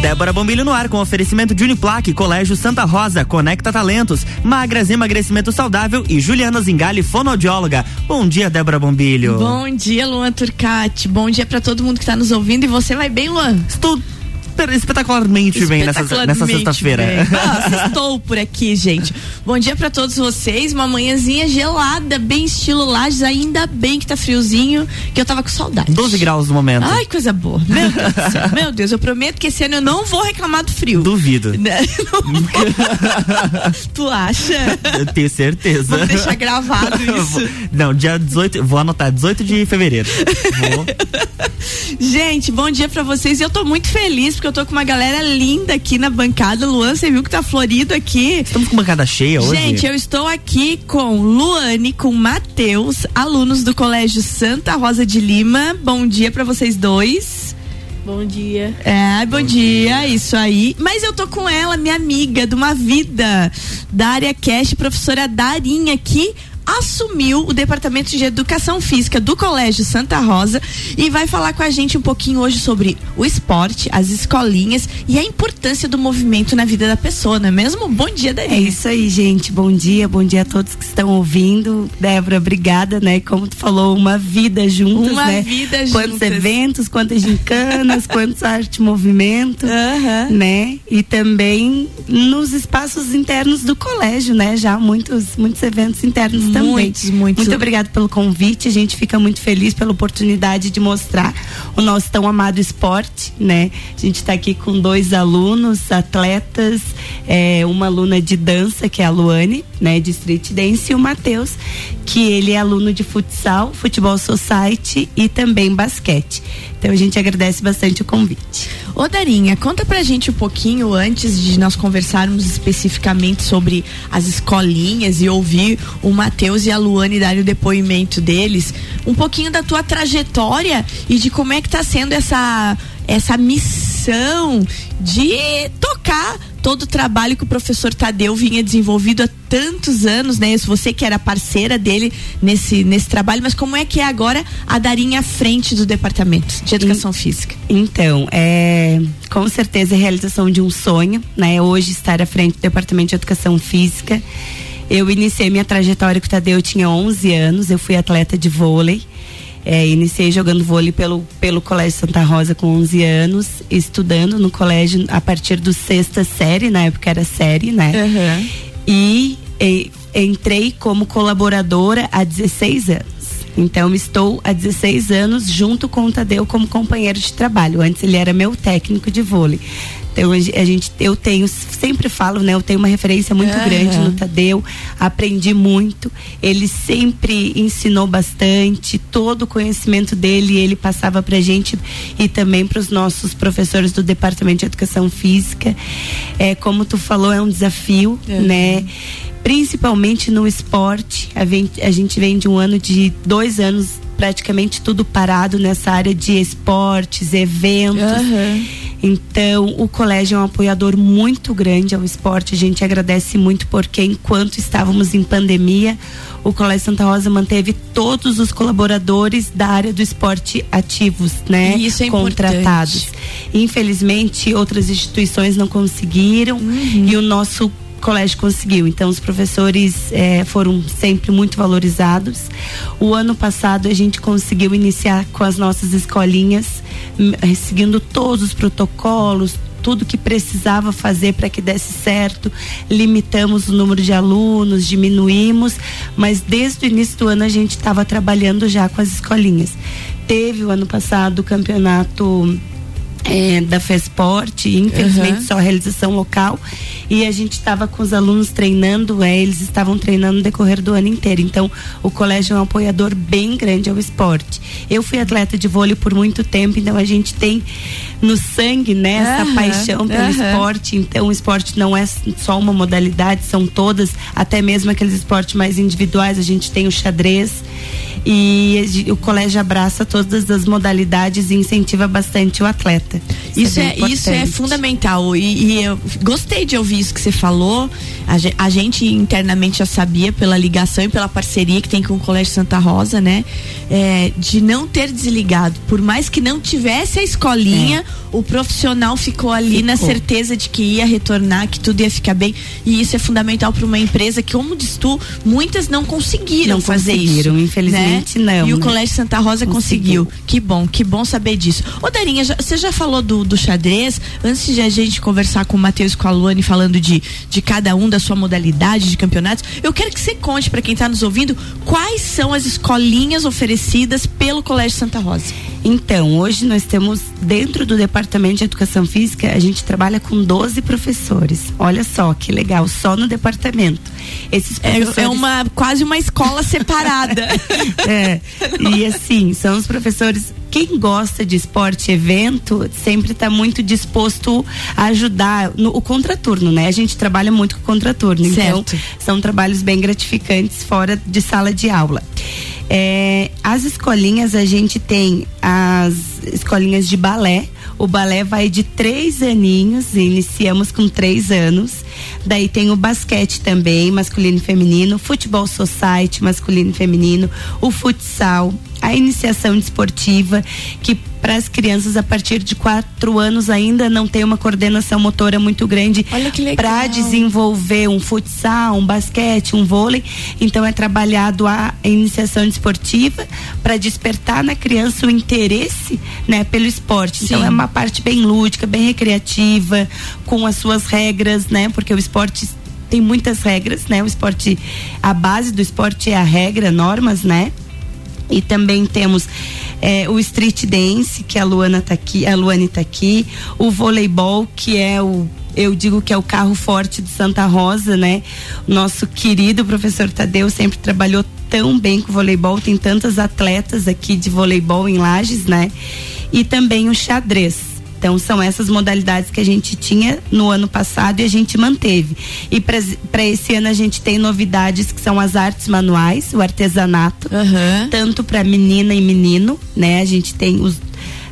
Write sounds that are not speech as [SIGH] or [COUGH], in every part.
Débora Bombilho no ar com oferecimento de Uniplaque, Colégio Santa Rosa, Conecta Talentos, Magras Emagrecimento Saudável e Juliana Zingali, fonoaudióloga. Bom dia, Débora Bombilho. Bom dia, Luan Turcati. Bom dia para todo mundo que está nos ouvindo. E você vai bem, Luan? Estou espetacularmente bem nessa, nessa sexta-feira. estou [LAUGHS] por aqui, gente. Bom dia para todos vocês. Uma manhãzinha gelada, bem estilo Lages. Ainda bem que tá friozinho, que eu tava com saudade. 12 graus no momento. Ai, coisa boa. Meu Deus do céu. [LAUGHS] Meu Deus, eu prometo que esse ano eu não vou reclamar do frio. Duvido. Né? [LAUGHS] tu acha? Eu tenho certeza. Vou deixar gravado isso. Não, dia 18, vou anotar, 18 de fevereiro. Vou. Gente, bom dia para vocês. Eu tô muito feliz porque eu tô com uma galera linda aqui na bancada. Luan, você viu que tá florido aqui. Estamos com bancada cheia hoje. Gente, eu estou aqui com Luane, com Matheus, alunos do Colégio Santa Rosa de Lima. Bom dia para vocês dois. Bom dia. É, bom, bom dia, dia, isso aí. Mas eu tô com ela, minha amiga de uma vida, da área Cash, professora Darinha, aqui assumiu o departamento de educação física do Colégio Santa Rosa e vai falar com a gente um pouquinho hoje sobre o esporte, as escolinhas e a importância do movimento na vida da pessoa, não é mesmo? Bom dia, Dani. É isso aí, gente. Bom dia, bom dia a todos que estão ouvindo. Débora, obrigada, né? Como tu falou, uma vida juntos, uma né? Vida juntos. Quantos eventos, quantas gincanas, [LAUGHS] quantos arte movimento, uhum. né? E também nos espaços internos do colégio, né? Já muitos muitos eventos internos também também. Muitos, muitos. Muito obrigada pelo convite. A gente fica muito feliz pela oportunidade de mostrar o nosso tão amado esporte, né? A gente está aqui com dois alunos, atletas, é, uma aluna de dança, que é a Luane, né, de street dance, e o Matheus, que ele é aluno de futsal, futebol society e também basquete. Então a gente agradece bastante o convite. Ô Darinha, conta pra gente um pouquinho antes de nós conversarmos especificamente sobre as escolinhas e ouvir o Matheus e a Luane darem o depoimento deles, um pouquinho da tua trajetória e de como é que tá sendo essa essa missão de tocar todo o trabalho que o professor Tadeu vinha desenvolvido há tantos anos, né? Você que era parceira dele nesse, nesse trabalho, mas como é que é agora a Darinha à frente do departamento de educação física? Então, é com certeza a realização de um sonho, né? Hoje estar à frente do departamento de educação física. Eu iniciei minha trajetória com o Tadeu, eu tinha 11 anos, eu fui atleta de vôlei. É, iniciei jogando vôlei pelo, pelo Colégio Santa Rosa com 11 anos, estudando no colégio a partir do sexta série, na época era série, né? Uhum. E, e entrei como colaboradora há 16 anos. Então estou há 16 anos junto com o Tadeu como companheiro de trabalho. Antes ele era meu técnico de vôlei. Então a gente, eu tenho, sempre falo, né? Eu tenho uma referência muito grande no Tadeu, aprendi muito. Ele sempre ensinou bastante, todo o conhecimento dele ele passava pra gente e também para os nossos professores do Departamento de Educação Física. É, como tu falou, é um desafio, uhum. né? Principalmente no esporte. A gente, a gente vem de um ano de dois anos praticamente tudo parado nessa área de esportes, eventos. Uhum. Então, o colégio é um apoiador muito grande ao esporte. A gente agradece muito porque enquanto estávamos em pandemia, o Colégio Santa Rosa manteve todos os colaboradores da área do esporte ativos, né? Isso é contratados. Importante. Infelizmente, outras instituições não conseguiram uhum. e o nosso colégio conseguiu. Então, os professores eh, foram sempre muito valorizados. O ano passado, a gente conseguiu iniciar com as nossas escolinhas, eh, seguindo todos os protocolos, tudo que precisava fazer para que desse certo. Limitamos o número de alunos, diminuímos, mas desde o início do ano a gente estava trabalhando já com as escolinhas. Teve o ano passado o campeonato é, da FESPORT, infelizmente Uhum. só realização local. E a gente estava com os alunos treinando, é, eles estavam treinando no decorrer do ano inteiro. Então, o colégio é um apoiador bem grande ao esporte. Eu fui atleta de vôlei por muito tempo, então a gente tem no sangue né, essa Aham, paixão pelo aham. esporte. Então, o esporte não é só uma modalidade, são todas, até mesmo aqueles esportes mais individuais. A gente tem o xadrez e o colégio abraça todas as modalidades e incentiva bastante o atleta. Vida. Isso, é, é isso é fundamental. E, e, eu gostei de ouvir isso que você falou. A, a, gente internamente já sabia pela ligação e pela parceria que tem com o Colégio Santa Rosa, né? É, de não ter desligado. Por mais que não tivesse a escolinha, é. o profissional ficou ali ficou. na certeza de que ia retornar, que tudo ia ficar bem. E isso é fundamental para uma empresa que, como diz tu, muitas não conseguiram não fazer conseguiram, isso. Infelizmente, né? não. E o né? Colégio Santa Rosa conseguiu. conseguiu. Que bom, que bom saber disso. Ô, Darinha, você já falou do, do xadrez? Antes de a gente conversar com o Matheus e com a Luane falando de, de cada um da sua modalidade de campeonatos, eu quero que você conte para quem está nos ouvindo quais são as escolinhas oferecidas pelo Colégio Santa Rosa. Então, hoje nós temos dentro do Departamento de Educação Física, a gente trabalha com 12 professores. Olha só que legal, só no departamento. Esses é, professores... é, é uma quase uma escola [LAUGHS] separada. é. E assim, são os professores quem gosta de esporte evento sempre está muito disposto a ajudar no o contraturno, né? A gente trabalha muito com contraturno, então certo. então são trabalhos bem gratificantes fora de sala de aula. É, as escolinhas a gente tem as escolinhas de balé. O balé vai de três aninhos, iniciamos com três anos. Daí tem o basquete também, masculino e feminino, futebol society, masculino e feminino, o futsal, a iniciação desportiva, que para as crianças a partir de quatro anos ainda não tem uma coordenação motora muito grande para desenvolver um futsal, um basquete, um vôlei. Então é trabalhado a iniciação desportiva para despertar na criança o interesse, né, pelo esporte. Então, Sim. Então é uma parte bem lúdica, bem recreativa, com as suas regras, né? Porque o esporte tem muitas regras, né? O esporte, a base do esporte é a regra, normas, né? E também temos é, o street dance, que a Luana tá aqui, a Luane tá aqui, o voleibol, que é o eu digo que é o carro forte de Santa Rosa, né? Nosso querido professor Tadeu sempre trabalhou tão bem com voleibol, tem tantas atletas aqui de voleibol em Lages, né? E também o xadrez. Então são essas modalidades que a gente tinha no ano passado e a gente manteve. E para esse ano a gente tem novidades que são as artes manuais, o artesanato, uhum. tanto para menina e menino, né? A gente tem os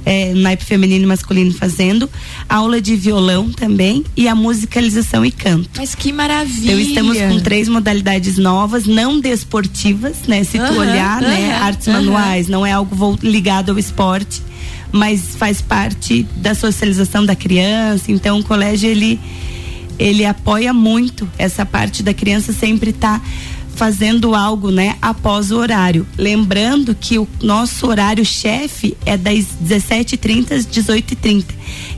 é, naipe feminino e masculino fazendo, aula de violão também e a musicalização e canto. Mas que maravilha! Então estamos com três modalidades novas, não desportivas, né? Se tu olhar, né? Artes manuais, não é algo ligado ao esporte mas faz parte da socialização da criança. Então o colégio ele ele apoia muito essa parte da criança sempre estar tá fazendo algo, né, após o horário. Lembrando que o nosso horário chefe é das 17h30 às 18h30.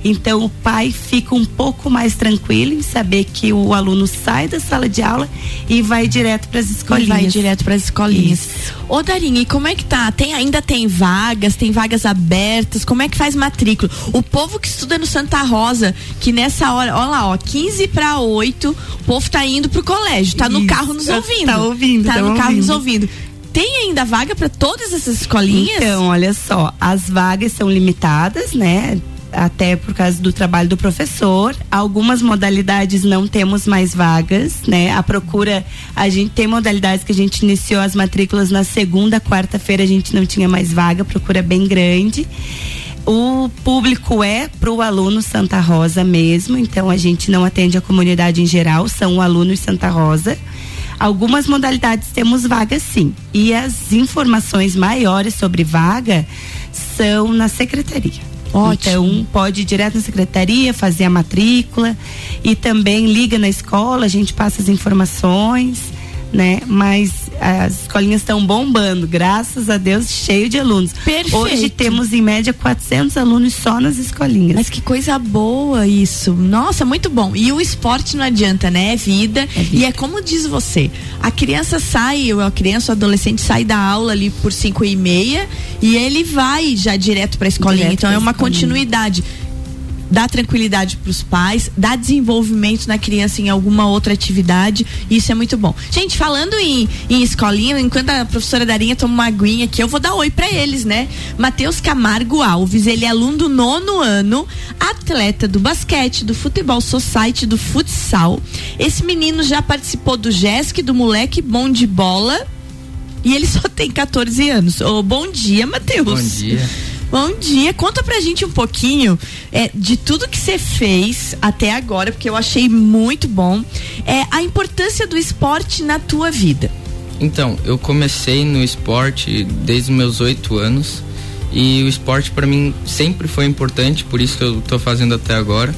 Então o pai fica um pouco mais tranquilo em saber que o aluno sai da sala de aula e vai direto para as escolinhas. vai direto para as escolinhas. Isso. Ô Darinha, e como é que tá? Tem ainda tem vagas, tem vagas abertas? Como é que faz matrícula? O povo que estuda no Santa Rosa, que nessa hora, olha lá, ó, 15 para 8, o povo tá indo pro colégio, tá no Isso. carro nos ouvindo. Tá ouvindo, tá, tá no ouvindo. carro nos ouvindo. Tem ainda vaga para todas essas escolinhas? Então, olha só, as vagas são limitadas, né? Até por causa do trabalho do professor. Algumas modalidades não temos mais vagas, né? A procura, a gente tem modalidades que a gente iniciou as matrículas na segunda, quarta-feira a gente não tinha mais vaga, procura bem grande. O público é para o aluno Santa Rosa mesmo, então a gente não atende a comunidade em geral, são alunos Santa Rosa. Algumas modalidades temos vaga sim. E as informações maiores sobre vaga são na secretaria. Ótimo. Então, pode ir direto na secretaria, fazer a matrícula e também liga na escola, a gente passa as informações, né? Mas as escolinhas estão bombando, graças a Deus, cheio de alunos. Perfeito. Hoje temos em média 400 alunos só nas escolinhas. Mas que coisa boa isso. Nossa, muito bom. E o esporte não adianta, né? É vida. É vida. E é como diz você, a criança sai, a criança, o adolescente sai da aula ali por cinco e meia e ele vai já direto para a escolinha. Direto então é uma escolinha. continuidade dá tranquilidade para os pais, dá desenvolvimento na criança em alguma outra atividade. Isso é muito bom. Gente, falando em, em escolinha, enquanto a professora Darinha toma uma aguinha aqui, eu vou dar oi para eles, né? Matheus Camargo Alves, ele é aluno do nono ano, atleta do basquete, do futebol society, do futsal. Esse menino já participou do JESC, do moleque bom de bola. E ele só tem 14 anos. Oh, bom dia, Matheus. Bom dia. Bom dia. Conta pra gente um pouquinho é, de tudo que você fez até agora, porque eu achei muito bom. É a importância do esporte na tua vida. Então, eu comecei no esporte desde os meus oito anos e o esporte para mim sempre foi importante, por isso que eu tô fazendo até agora.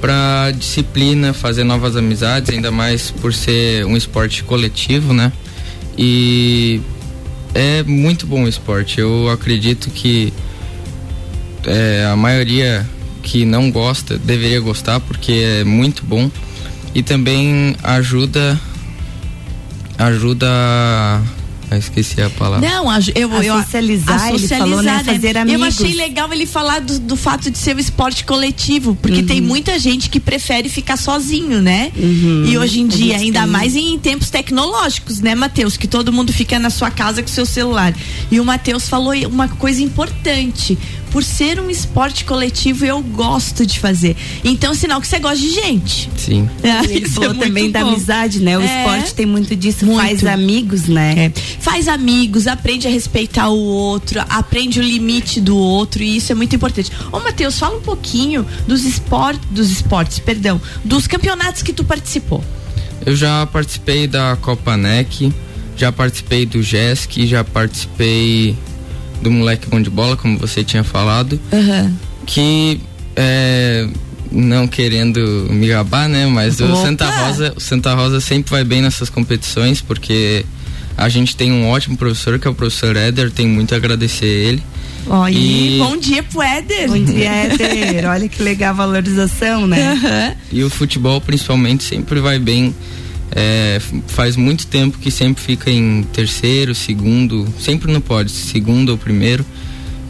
Pra disciplina, fazer novas amizades, ainda mais por ser um esporte coletivo, né? E é muito bom o esporte. Eu acredito que é, a maioria que não gosta deveria gostar porque é muito bom e também ajuda ajuda eu esqueci a palavra. Não, a, eu, a eu socializar, a socializar, ele falou, né? Fazer amigos. Eu achei legal ele falar do, do fato de ser um esporte coletivo, porque uhum. tem muita gente que prefere ficar sozinho, né? Uhum. E hoje em dia, ainda tem. mais em tempos tecnológicos, né, Matheus? Que todo mundo fica na sua casa com seu celular. E o Matheus falou uma coisa importante por ser um esporte coletivo, eu gosto de fazer. Então, sinal que você gosta de gente. Sim. É, ele é falou é também da amizade, né? O é, esporte tem muito disso, muito. faz amigos, né? É. Faz amigos, aprende a respeitar o outro, aprende o limite do outro, e isso é muito importante. Ô, Matheus, fala um pouquinho dos esportes, dos esportes, perdão, dos campeonatos que tu participou. Eu já participei da Copa NEC, já participei do JESC, já participei do moleque bom de bola, como você tinha falado, uhum. que é, não querendo me gabar, né? Mas o Santa Rosa, o Santa Rosa sempre vai bem nessas competições porque a gente tem um ótimo professor que é o professor Éder, tem muito a agradecer a ele. Olha, e... bom dia pro Éder. Bom dia, Éder. [LAUGHS] Olha que legal a valorização, né? Uhum. E o futebol principalmente sempre vai bem é, faz muito tempo que sempre fica em terceiro, segundo, sempre não pode, segundo ou primeiro.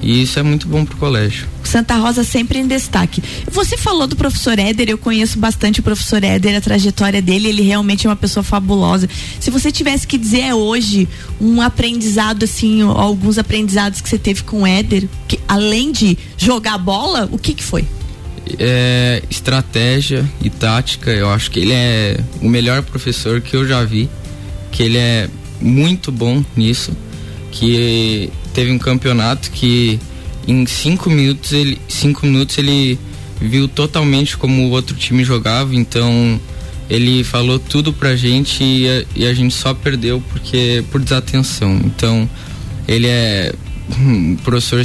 E isso é muito bom pro colégio. Santa Rosa sempre em destaque. Você falou do professor Éder, eu conheço bastante o professor Éder, a trajetória dele, ele realmente é uma pessoa fabulosa. Se você tivesse que dizer hoje um aprendizado, assim, alguns aprendizados que você teve com o Éder, que, além de jogar bola, o que que foi? É, estratégia e tática. Eu acho que ele é o melhor professor que eu já vi, que ele é muito bom nisso. Que teve um campeonato que em cinco minutos ele, cinco minutos ele viu totalmente como o outro time jogava. Então ele falou tudo pra gente e a, e a gente só perdeu porque por desatenção. Então ele é um professor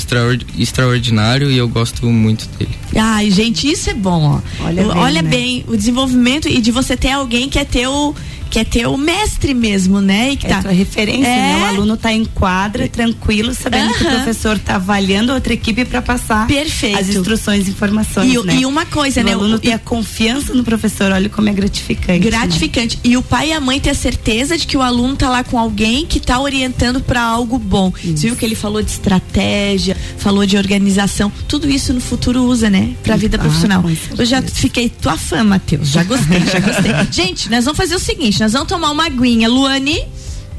extraordinário e eu gosto muito dele. Ai, gente, isso é bom, ó. Olha, bem, Olha né? bem, o desenvolvimento e de você ter alguém que é teu que é ter o mestre mesmo, né? E que é tá... tua referência, é... né? O aluno tá em quadra, tranquilo, sabendo que o professor tá avaliando outra equipe para passar Perfeito. as instruções e informações, e, né? e uma coisa, o né? O aluno ter a confiança no professor, olha como é gratificante. Né? Gratificante. Né? E o pai e a mãe ter a certeza de que o aluno tá lá com alguém que tá orientando para algo bom. Isso. Você viu que ele falou de estratégia, falou de organização, tudo isso no futuro usa, né? Pra vida ah, profissional. Eu já fiquei tua fã, Matheus. Já gostei, já gostei. [LAUGHS] Gente, nós vamos fazer o seguinte, nós vamos tomar uma aguinha. Luane,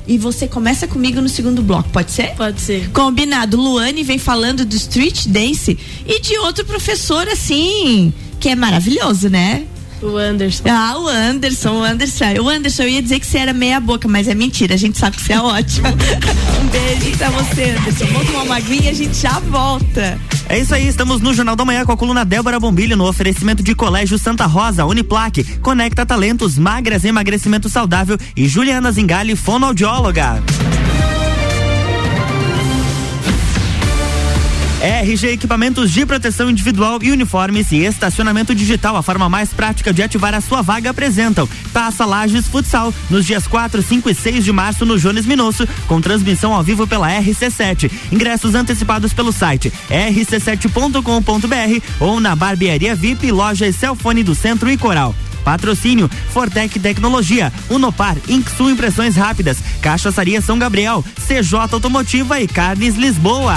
e você começa comigo no segundo bloco, pode ser? Pode ser. Combinado. Luane vem falando do street dance e de outro professor assim, que é maravilhoso, né? O Anderson. Ah, o Anderson, o Anderson. O Anderson, eu ia dizer que você era meia boca, mas é mentira, a gente sabe que você é ótimo. [LAUGHS] um beijo pra você, Anderson. Vamos tomar uma aguinha e a gente já volta. É isso aí, estamos no Jornal da Manhã com a coluna Débora Bombilho no oferecimento de Colégio Santa Rosa, Uniplaque, Conecta Talentos, Magras Emagrecimento Saudável e Juliana Zingali, fonoaudióloga. RG Equipamentos de Proteção Individual e Uniformes e Estacionamento Digital, a forma mais prática de ativar a sua vaga, apresentam Taça Lages Futsal, nos dias 4, 5 e 6 de março no Jones Minosso, com transmissão ao vivo pela RC7. Ingressos antecipados pelo site rc7.com.br ou na Barbearia VIP, loja e Celfone do Centro e Coral. Patrocínio Fortec Tecnologia, Unopar, Inksul Impressões Rápidas, Cachaçaria São Gabriel, CJ Automotiva e Carnes Lisboa.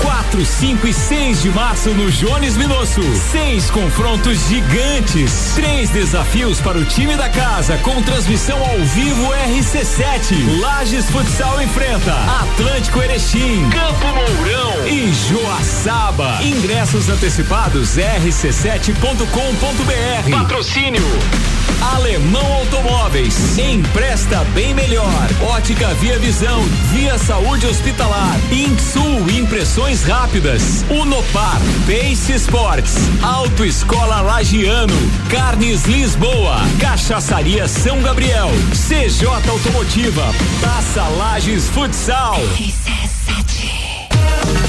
Quatro 4, 5 e 6 de março no Jones Minosso. Seis confrontos gigantes. Três desafios para o time da casa com transmissão ao vivo RC7. Lages Futsal enfrenta Atlântico Erechim, Campo Mourão e Joaçaba. Ingressos antecipados rc7.com.br. Patrocínio Alemão Automóveis. Empresta bem melhor. Ótica Via Visão. Via Saúde Hospitalar. Insul Impressões Rápidas. Unopar. Pace Sports. Autoescola Lagiano. Carnes Lisboa. Cachaçaria São Gabriel. CJ Automotiva. Taça Lages Futsal.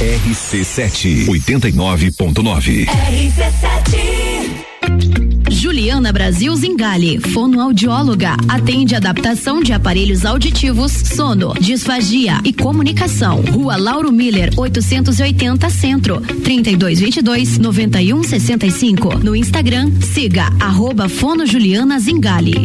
RC7 89.9. Juliana Brasil Zingale, fonoaudióloga, atende adaptação de aparelhos auditivos, sono, disfagia e comunicação. Rua Lauro Miller, 880 Centro, 3222 9165. No Instagram, siga arroba Fono Juliana Zingale.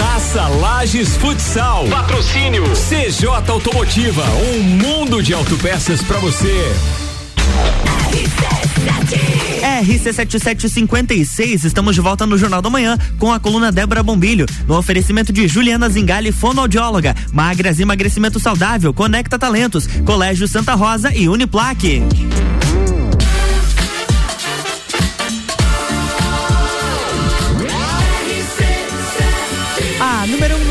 Taça Lages Futsal. Patrocínio CJ Automotiva, um mundo de autopeças para você. RC7756, estamos de volta no Jornal da Manhã com a coluna Débora Bombilho, no oferecimento de Juliana Zingali, fonoaudióloga, Magras Emagrecimento Saudável, Conecta Talentos, Colégio Santa Rosa e Uniplaque.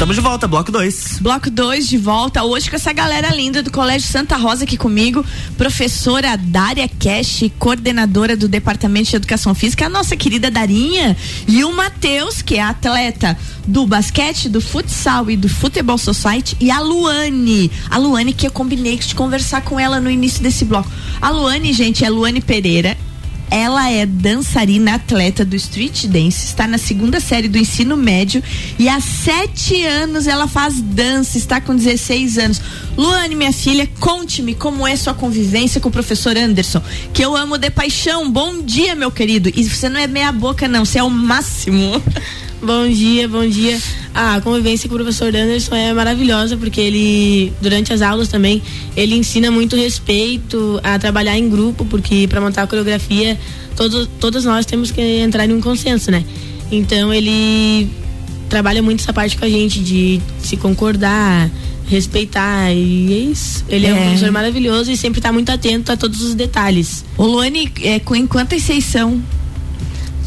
Estamos de volta, bloco 2. Bloco 2 de volta, hoje com essa galera linda do Colégio Santa Rosa aqui comigo, professora Dária Cash, coordenadora do Departamento de Educação Física, a nossa querida Darinha, e o Matheus, que é atleta do basquete, do futsal e do futebol society, e a Luane. A Luane que eu combinei de conversar com ela no início desse bloco. A Luane, gente, é Luane Pereira, ela é dançarina atleta do street dance, está na segunda série do ensino médio e há sete anos ela faz dança, está com 16 anos. Luane, minha filha, conte-me como é sua convivência com o professor Anderson, que eu amo de paixão. Bom dia, meu querido. E você não é meia boca, não, você é o máximo. [LAUGHS] Bom dia, bom dia. Ah, a convivência com o professor Anderson é maravilhosa, porque ele, durante as aulas também, ele ensina muito respeito a trabalhar em grupo, porque para montar a coreografia, todos, todos nós temos que entrar em um consenso, né? Então ele trabalha muito essa parte com a gente, de se concordar, respeitar, e é isso. Ele é, é um professor maravilhoso e sempre está muito atento a todos os detalhes. O Luane, é, quantas vocês são?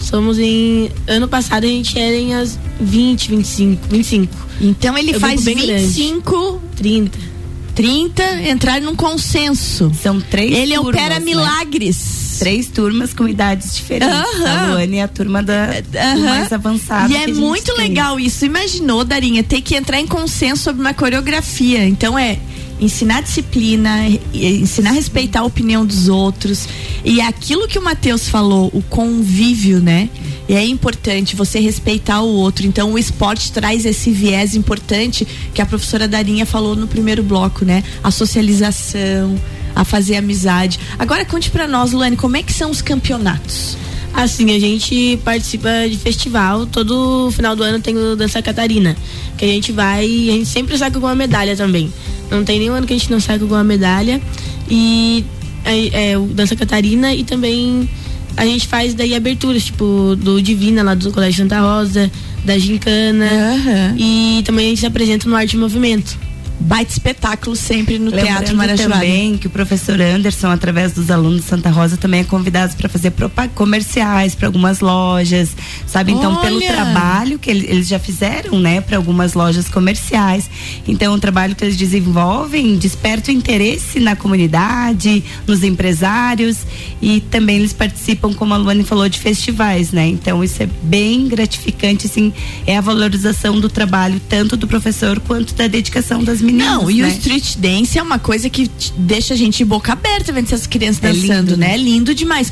Somos em. Ano passado a gente era em as 20, 25. 25. Então ele um faz grupo bem 25, 30. 30, entrar num consenso. São três Ele turmas, opera né? milagres. Três turmas com idades diferentes. Aham. A Luane é a turma da Aham. mais avançada. E que é muito tem. legal isso. Imaginou, Darinha, ter que entrar em consenso sobre uma coreografia. Então é ensinar disciplina, ensinar a respeitar a opinião dos outros. E aquilo que o Matheus falou, o convívio, né? E é importante você respeitar o outro. Então o esporte traz esse viés importante que a professora Darinha falou no primeiro bloco, né? A socialização, a fazer amizade. Agora conte para nós, Luane, como é que são os campeonatos? Assim, a gente participa de festival, todo final do ano tem o Dança Catarina, que a gente vai e a gente sempre sai com uma medalha também. Não tem nenhum ano que a gente não sai com uma medalha. E é, é o Dança Catarina e também a gente faz daí aberturas, tipo, do Divina lá do Colégio Santa Rosa, da Gincana. Uhum. E também a gente se apresenta no Arte e Movimento baita espetáculo sempre no Lembrando Teatro Marajoara. também que o professor Anderson, através dos alunos de Santa Rosa, também é convidado para fazer comerciais para algumas lojas, sabe? Então, Olha! pelo trabalho que ele- eles já fizeram, né, para algumas lojas comerciais. Então, o trabalho que eles desenvolvem desperta o interesse na comunidade, nos empresários e também eles participam, como a Luane falou, de festivais, né? Então, isso é bem gratificante, assim, é a valorização do trabalho tanto do professor quanto da dedicação das meninas. Não, e o né? street dance é uma coisa que deixa a gente boca aberta vendo essas crianças É dançando, lindo, né? né? É lindo demais.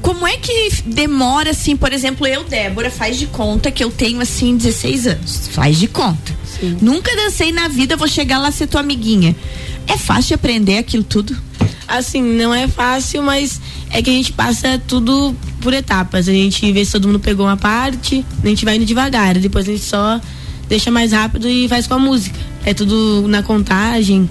Como é que demora, assim, por exemplo, eu, Débora, faz de conta que eu tenho, assim, 16 anos. Faz de conta. Nunca dancei na vida, vou chegar lá ser tua amiguinha. É fácil de aprender aquilo tudo? Assim, não é fácil, mas é que a gente passa tudo por etapas. A gente vê se todo mundo pegou uma parte, a gente vai indo devagar, depois a gente só deixa mais rápido e faz com a música. É tudo na contagem.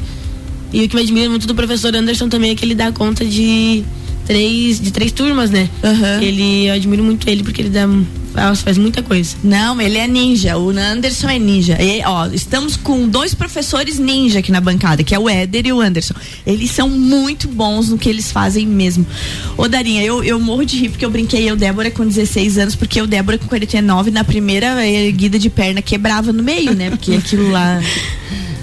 E o que me admira muito do professor Anderson também é que ele dá conta de três, de três turmas, né? Aham. Ele, eu admiro muito ele porque ele dá, faz, faz muita coisa. Não, ele é ninja. O Anderson é ninja. E, ó, estamos com dois professores ninja aqui na bancada, que é o Éder e o Anderson. Eles são muito bons no que eles fazem mesmo. Ô, Darinha, eu, eu morro de rir porque eu brinquei eu, Débora, com 16 anos, porque eu, Débora, com 49, na primeira erguida de perna, quebrava no meio, né? Porque aquilo lá. [LAUGHS]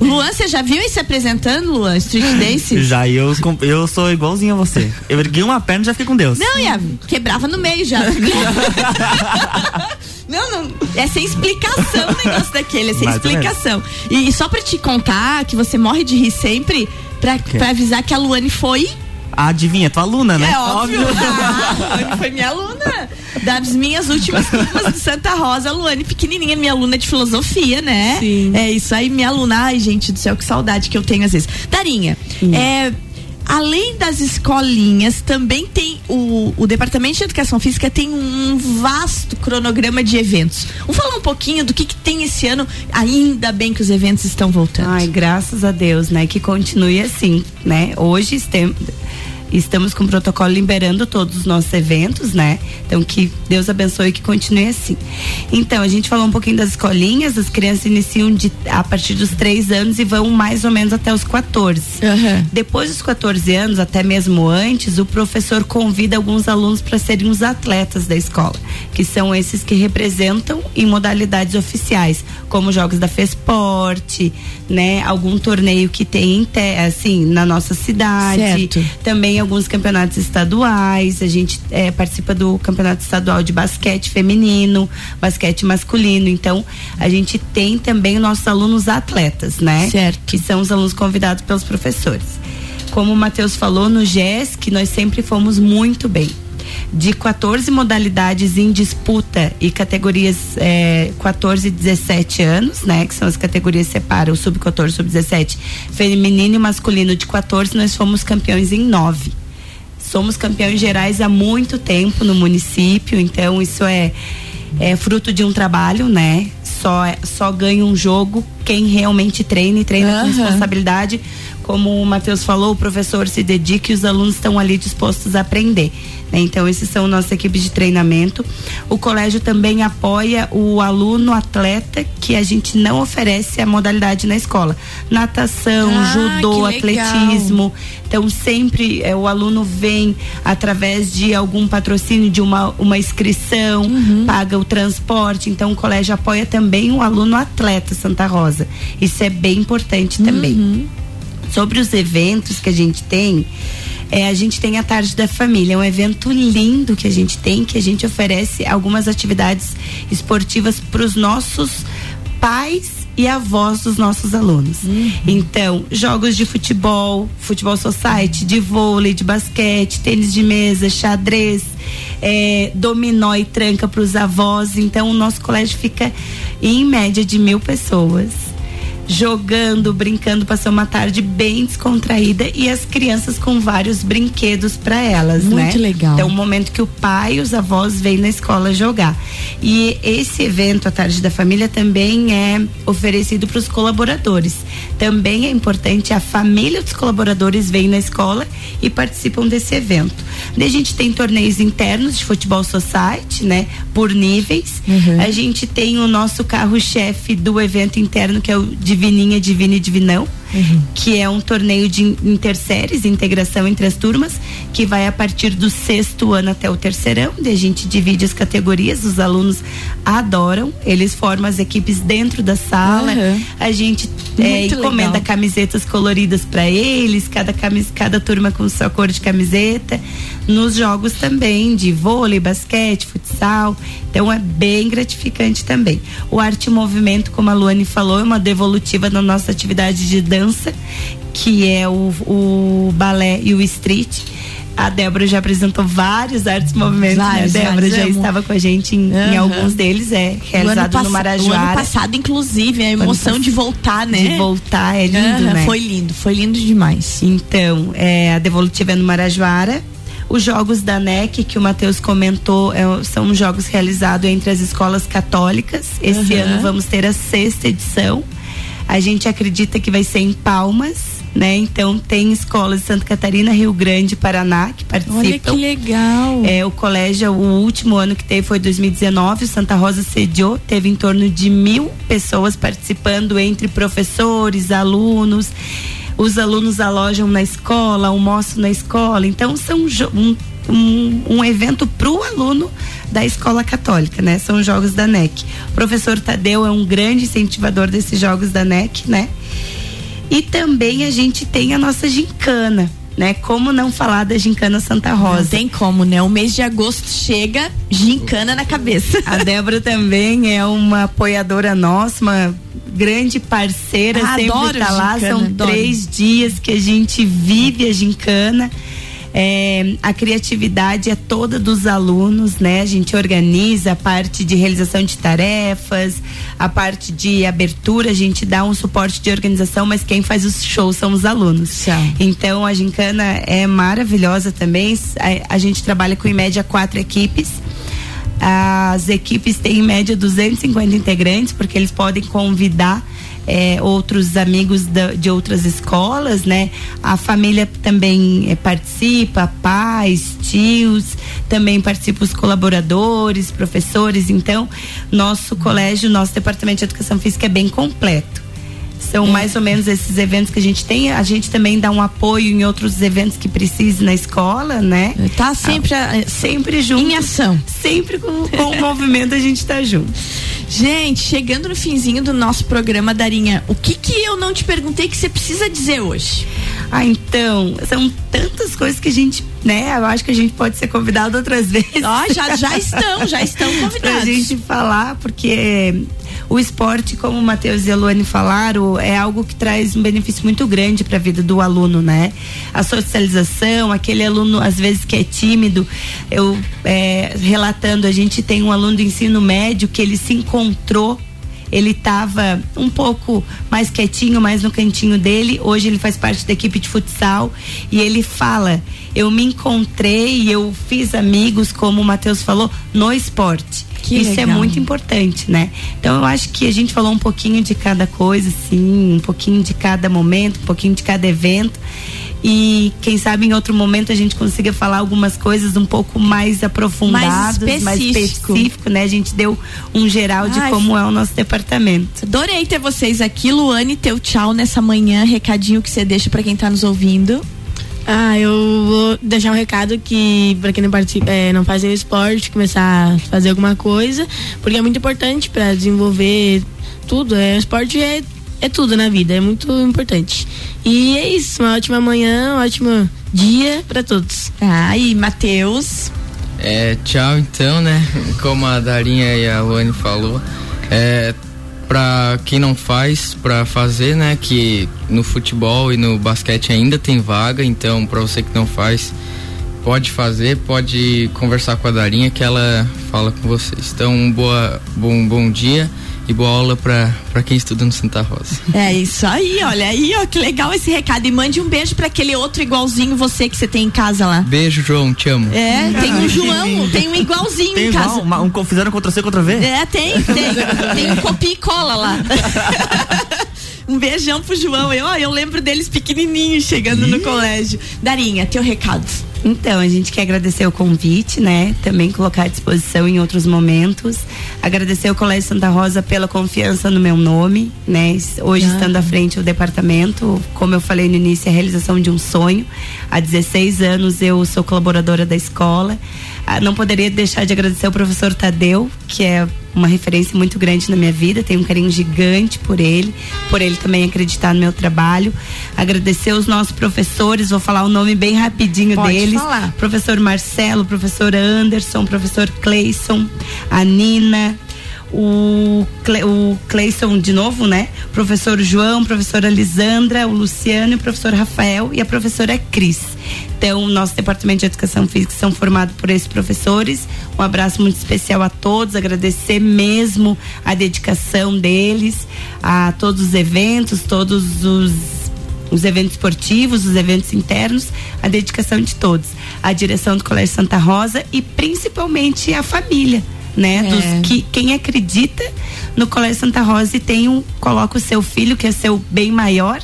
Luan, você já viu ele se apresentando, Luan? Street Dance? [LAUGHS] Já, e eu, eu sou igualzinho a você. Eu ergui uma perna e já fiquei com Deus. Não, Iav, quebrava no meio já. [LAUGHS] não, não. É sem explicação o negócio daquele, é sem Mais explicação. E, e só pra te contar que você morre de rir sempre, pra, pra avisar que a Luane foi. Adivinha, tua aluna, né? É óbvio. [LAUGHS] Ah, a Luane foi minha aluna. Das minhas últimas turmas de Santa Rosa, a Luane pequenininha, minha aluna de filosofia, né? Sim. É isso aí, minha aluna. Ai, gente do céu, que saudade que eu tenho às vezes. Darinha, é. Além das escolinhas, também tem o, o Departamento de Educação Física tem um vasto cronograma de eventos. Vamos falar um pouquinho do que, que tem esse ano. Ainda bem que os eventos estão voltando. Ai, graças a Deus, né? Que continue assim, né? Hoje estem- estamos com o protocolo liberando todos os nossos eventos, né? Então que Deus abençoe e que continue assim. Então, a gente falou um pouquinho das escolinhas, as crianças iniciam de, a partir dos três anos e vão mais ou menos até os 14. Aham. Depois dos 14 anos, até mesmo antes, o professor convida alguns alunos para serem os atletas da escola, que são esses que representam em modalidades oficiais, como jogos da Fesporte, né, algum torneio que tem em te- assim na nossa cidade, Certo. também alguns campeonatos estaduais. A gente eh, participa do campeonato estadual de basquete feminino, basquete masculino. Então, a gente tem também os nossos alunos atletas, né? Certo. Que são os alunos convidados pelos professores. Como o Matheus falou, no GESC nós sempre fomos muito bem. De 14 modalidades em disputa e categorias eh, 14 e 17 anos, né? Que são as categorias que separam o sub-14 e sub-17, feminino e masculino de 14, nós fomos campeões em nove. Somos campeões gerais há muito tempo no município, então isso é, é fruto de um trabalho, né? Só, só ganha um jogo quem realmente treina e treina com Aham. responsabilidade. Como o Matheus falou, o professor se dedica e os alunos estão ali dispostos a aprender. Né? Então, esses são nossa equipe de treinamento. O colégio também apoia o aluno atleta que a gente não oferece a modalidade na escola. Natação, Ah, judô, atletismo. Então, sempre é, o aluno vem através de algum patrocínio, de uma, uma inscrição, Uhum. paga o transporte. Então, o colégio apoia também o aluno atleta Santa Rosa. Isso é bem importante também. Uhum. Sobre os eventos que a gente tem, é, a gente tem a Tarde da Família, é um evento lindo que a gente tem, que a gente oferece algumas atividades esportivas para os nossos pais e a voz dos nossos alunos. Então, jogos de futebol, futebol society, de vôlei, de basquete, tênis de mesa, xadrez, é, dominó e tranca para os avós. Então, o nosso colégio fica em média de mil pessoas jogando, brincando, passou uma tarde bem descontraída e as crianças com vários brinquedos para elas, né? Muito legal. Então, o momento que o pai e os avós vêm na escola jogar. E esse evento, a tarde da família, também é oferecido para os colaboradores. Também é importante a família dos colaboradores vem na escola e participam desse evento. Daí a gente tem torneios internos de futebol society, né? Por níveis. A gente tem o nosso carro-chefe do evento interno, que é o Divininha, Divina e Divinão. Que é um torneio de interséries, integração entre as turmas, que vai a partir do sexto ano até o terceirão. Daí a gente divide as categorias, os alunos adoram, eles formam as equipes dentro da sala. Aham. A gente é, encomenda legal. camisetas coloridas para eles, cada, camis, cada turma com sua cor de camiseta. Nos jogos também de vôlei, basquete, futsal. Então é bem gratificante também. O Arte e Movimento, como a Luane falou, é uma devolutiva da nossa atividade de dança, que é o, o balé e o street. A Débora já apresentou vários artes movimentos, Vários, né? A Débora já estava com a gente em, em Aham. alguns deles, é O realizado no O Marajoara. ano passado, inclusive, a emoção de voltar, né? De voltar, é lindo, Aham, né? Foi lindo, foi lindo demais. Então, é, a devolutiva é no Marajoara. Os jogos da NEC, que o Matheus comentou, é, são jogos realizados entre as escolas católicas. Esse Aham. ano vamos ter a sexta edição. A gente acredita que vai ser em Palmas, né? Então tem escolas de Santa Catarina, Rio Grande, Paraná que participam. Olha que legal. É, o colégio, o último ano que teve foi 2019, o Santa Rosa sediou, teve em torno de mil pessoas participando, entre professores, alunos. Os alunos alojam na escola, almoçam na escola. Então, são um, um, um evento para o aluno da escola católica, né? São jogos da NEC. O professor Tadeu é um grande incentivador desses jogos da NEC, né? E também a gente tem a nossa gincana, né? Como não falar da gincana Santa Rosa? Não tem como, né? O mês de agosto chega, gincana na cabeça. A Débora também é uma apoiadora nossa, uma grande parceira, Ah, sempre adoro tá lá. gincana, São adoro. três dias que a gente vive a gincana. É, a criatividade é toda dos alunos, né? A gente organiza a parte de realização de tarefas, a parte de abertura, a gente dá um suporte de organização, mas quem faz os shows são os alunos. Então a gincana é maravilhosa também. A, a gente trabalha com em média quatro equipes. As equipes têm em média 250 integrantes, porque eles podem convidar eh, outros amigos da- de outras escolas, né? A família também eh, participa, pais, tios, também participam os colaboradores, professores. Então, nosso colégio, nosso departamento de educação física é bem completo. São mais ou menos esses eventos que a gente tem. A gente também dá um apoio em outros eventos que precise na escola, né? Tá sempre, sempre junto. Em ação. Sempre com, com o movimento a gente tá junto. Gente, chegando no finzinho do nosso programa, Darinha, o que que eu não te perguntei que você precisa dizer hoje? Ah, então, são tantas coisas que a gente, né? Eu acho que a gente pode ser convidado outras [LAUGHS] vezes. Ó, já- já estão, já estão convidados. pra gente falar, porque o esporte, como o Matheus e a Luane falaram, é algo que traz um benefício muito grande para a vida do aluno, né? A socialização, aquele aluno às vezes que é tímido, eu é, relatando, a gente tem um aluno do ensino médio que ele se encontrou ele estava um pouco mais quietinho, mais no cantinho dele. Hoje ele faz parte da equipe de futsal e ele fala: Eu me encontrei, eu fiz amigos, como o Matheus falou, no esporte. Que Isso é legal. muito importante, né? Então eu acho que a gente falou um pouquinho de cada coisa, sim, um pouquinho de cada momento, um pouquinho de cada evento. E quem sabe em outro momento a gente consiga falar algumas coisas um pouco mais aprofundadas, mais específico. específico, né? A gente deu um geral de Ai, como é o nosso departamento. Adorei ter vocês aqui, Luane, teu tchau nessa manhã, recadinho que você deixa pra quem tá nos ouvindo. Ah, eu vou deixar um recado que pra quem não participa, é, não faz esporte, começar a fazer alguma coisa, porque é muito importante pra desenvolver tudo. É, esporte é, é tudo na vida, é muito importante. E é isso, uma ótima manhã, um ótimo dia pra todos. Ah, e Matheus? É, tchau então, né? [LAUGHS] Como a Darinha e a Luane falou, é, para quem não faz, para fazer, né? Que no futebol e no basquete ainda tem vaga, então para você que não faz, pode fazer, pode conversar com a Darinha que ela fala com vocês. Então, um boa, bom, bom dia e boa aula para quem estuda no Santa Rosa. É isso aí, olha aí, ó, que legal esse recado. E mande um beijo para aquele outro igualzinho você que você tem em casa lá. Beijo, João, te amo. É, tem um João, tem um igualzinho Tem em igual, casa. uma, um, fizeram Ctrl C, Ctrl V? É, tem, tem. tem um copia e cola lá. [LAUGHS] Um beijão pro João. Eu, eu lembro deles pequenininhos chegando no colégio. Darinha, teu recado. Então, a gente quer agradecer o convite, né? Também colocar à disposição em outros momentos. Agradecer ao Colégio Santa Rosa pela confiança no meu nome, né? Hoje, Ah. estando à frente do departamento, como eu falei no início, é a realização de um sonho. Há 16 anos eu sou colaboradora da escola. Ah, Não poderia deixar de agradecer ao professor Tadeu, que é uma referência muito grande na minha vida, tenho um carinho gigante por ele, por ele também acreditar no meu trabalho. Agradecer os nossos professores, vou falar o nome bem rapidinho Pode deles. falar. Professor Marcelo, professor Anderson, professor Cleison, a Nina, o, Cle, o Cleison de novo, né? Professor João, professora Lisandra, o Luciano, o professor Rafael e a professora Cris. Então, nosso departamento de educação física são formados por esses professores. Um abraço muito especial a todos, agradecer mesmo a dedicação deles, a todos os eventos, todos os os eventos esportivos, os eventos internos, a dedicação de todos, a direção do Colégio Santa Rosa e principalmente a família, né? É. Dos que quem acredita no Colégio Santa Rosa e tem um coloca o seu filho que é seu bem maior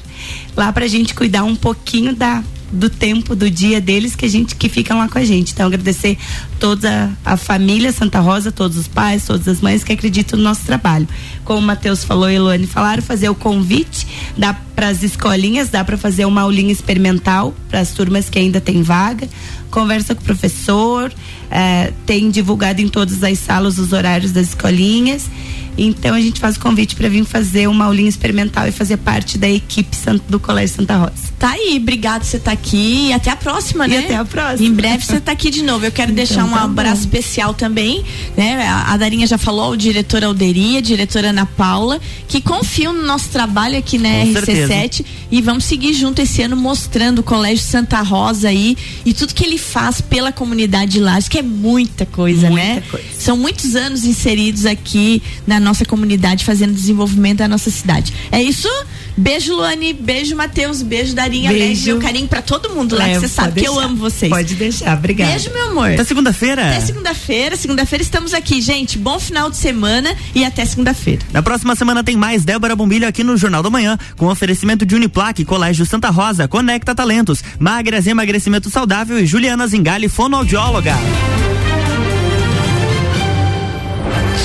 lá pra gente cuidar um pouquinho da do tempo do dia deles que a gente que ficam lá com a gente. Então agradecer toda a, a família Santa Rosa, todos os pais, todas as mães que acreditam no nosso trabalho. Como o Matheus falou e a Eloane falaram, fazer o convite, dá para as escolinhas, dá para fazer uma aulinha experimental para as turmas que ainda tem vaga. Conversa com o professor, eh, tem divulgado em todas as salas os horários das escolinhas. Então a gente faz o convite para vir fazer uma aulinha experimental e fazer parte da equipe do Colégio Santa Rosa. Tá aí, obrigado por você estar aqui e até a próxima, E né? até a próxima. Em breve você tá aqui de novo. Eu quero deixar um tá abraço bom. especial também, né? A, Darinha já falou, o diretor Alderia, a diretora Ana Paula, que confiam no nosso trabalho aqui na Com RC7 e vamos seguir junto esse ano mostrando o Colégio Santa Rosa aí e tudo que ele faz pela comunidade de Lages, que é muita coisa, Muita né? coisa. São muitos anos inseridos aqui na nossa comunidade, fazendo desenvolvimento da nossa cidade. É isso? Beijo, Luane. Beijo, Matheus. Beijo, Darinha. Beijo, Beijo. meu carinho pra todo mundo lá, que É, você sabe pode que eu deixar. amo vocês. Pode deixar, obrigada. Beijo, meu amor. Até segunda-feira. Até segunda-feira. Segunda-feira estamos aqui, gente. Bom final de semana e até segunda-feira. Na próxima semana tem mais Débora Bombilho aqui no Jornal da Manhã, com oferecimento de Uniplaque, Colégio Santa Rosa, Conecta Talentos, Magras Emagrecimento Saudável e Juliana Zingali, fonoaudióloga.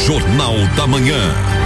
Jornal da Manhã.